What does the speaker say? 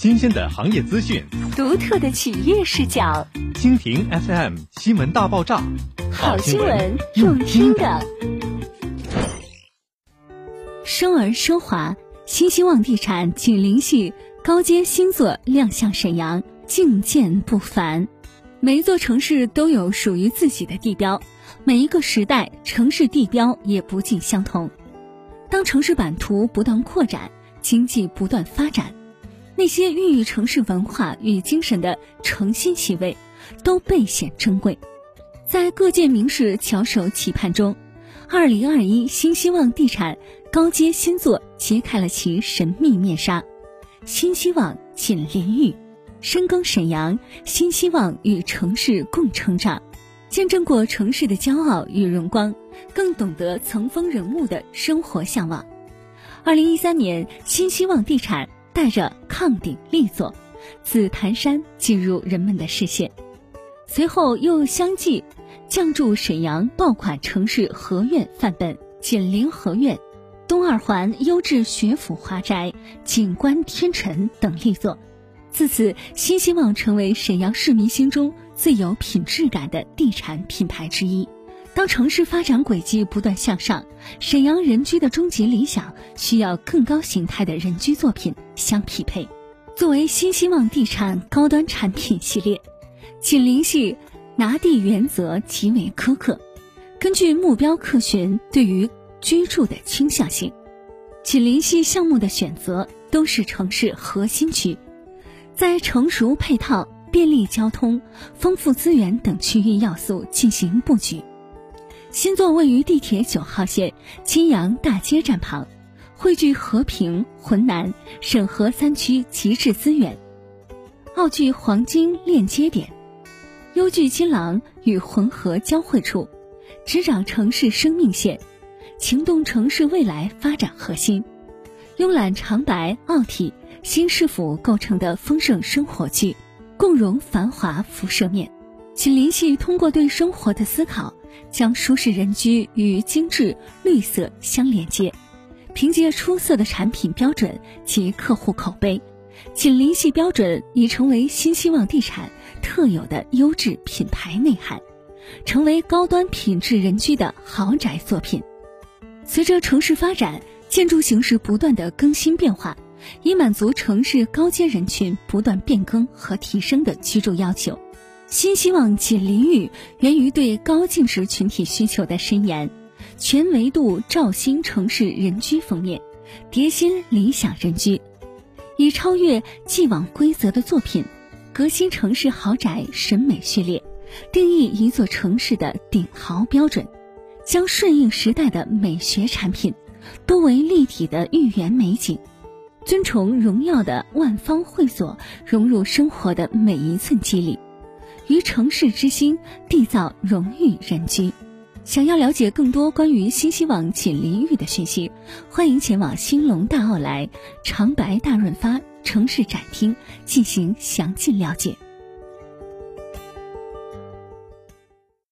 新鲜的行业资讯，独特的企业视角。蜻蜓 FM 新闻大爆炸，好新闻用听的。生而奢华，新希望地产紧邻系高阶新作亮相沈阳，境界不凡。每一座城市都有属于自己的地标，每一个时代城市地标也不尽相同。当城市版图不断扩展，经济不断发展，那些孕育城市文化与精神的诚心喜味，都倍显珍贵。在各界名士翘首企盼中，二零二一新希望地产高阶新作揭开了其神秘面纱。新希望紧邻域，深耕沈阳，新希望与城市共成长，见证过城市的骄傲与荣光，更懂得层峰人物的生活向往。二零一三年，新希望地产带着抗鼎力作，紫檀山进入人们的视线。随后又相继降注沈阳爆款城市合院范本锦陵合院、东二环优质学府华宅、景观天成等力作。自此，新希望成为沈阳市民心中最有品质感的地产品牌之一。当城市发展轨迹不断向上，沈阳人居的终极理想需要更高形态的人居作品相匹配。作为新希望地产高端产品系列，紧邻系拿地原则极为苛刻，根据目标客群对于居住的倾向性，紧邻系项目的选择都是城市核心区，在成熟配套、便利交通、丰富资源等区域要素进行布局。新座位于地铁九号线金阳大街站旁，汇聚和平、浑南、沈河三区极致资源，奥聚黄金链接点，优聚金廊与浑河交汇处，执掌城市生命线，情动城市未来发展核心，慵懒长白奥体新市府构成的丰盛生活区，共融繁华辐射面。请联系通过对生活的思考。将舒适人居与精致绿色相连接，凭借出色的产品标准及客户口碑，紧邻系标准已成为新希望地产特有的优质品牌内涵，成为高端品质人居的豪宅作品。随着城市发展，建筑形式不断的更新变化，以满足城市高阶人群不断变更和提升的居住要求。新希望锦邻域源于对高净值群体需求的深研，全维度照新城市人居封面，叠新理想人居，以超越既往规则的作品，革新城市豪宅审美序列，定义一座城市的顶豪标准，将顺应时代的美学产品，多为立体的寓言美景，尊崇荣耀的万方会所融入生活的每一寸肌理。于城市之心缔造荣誉人居。想要了解更多关于新希望锦麟域的讯息，欢迎前往兴隆大奥莱长白大润发城市展厅进行详尽了解。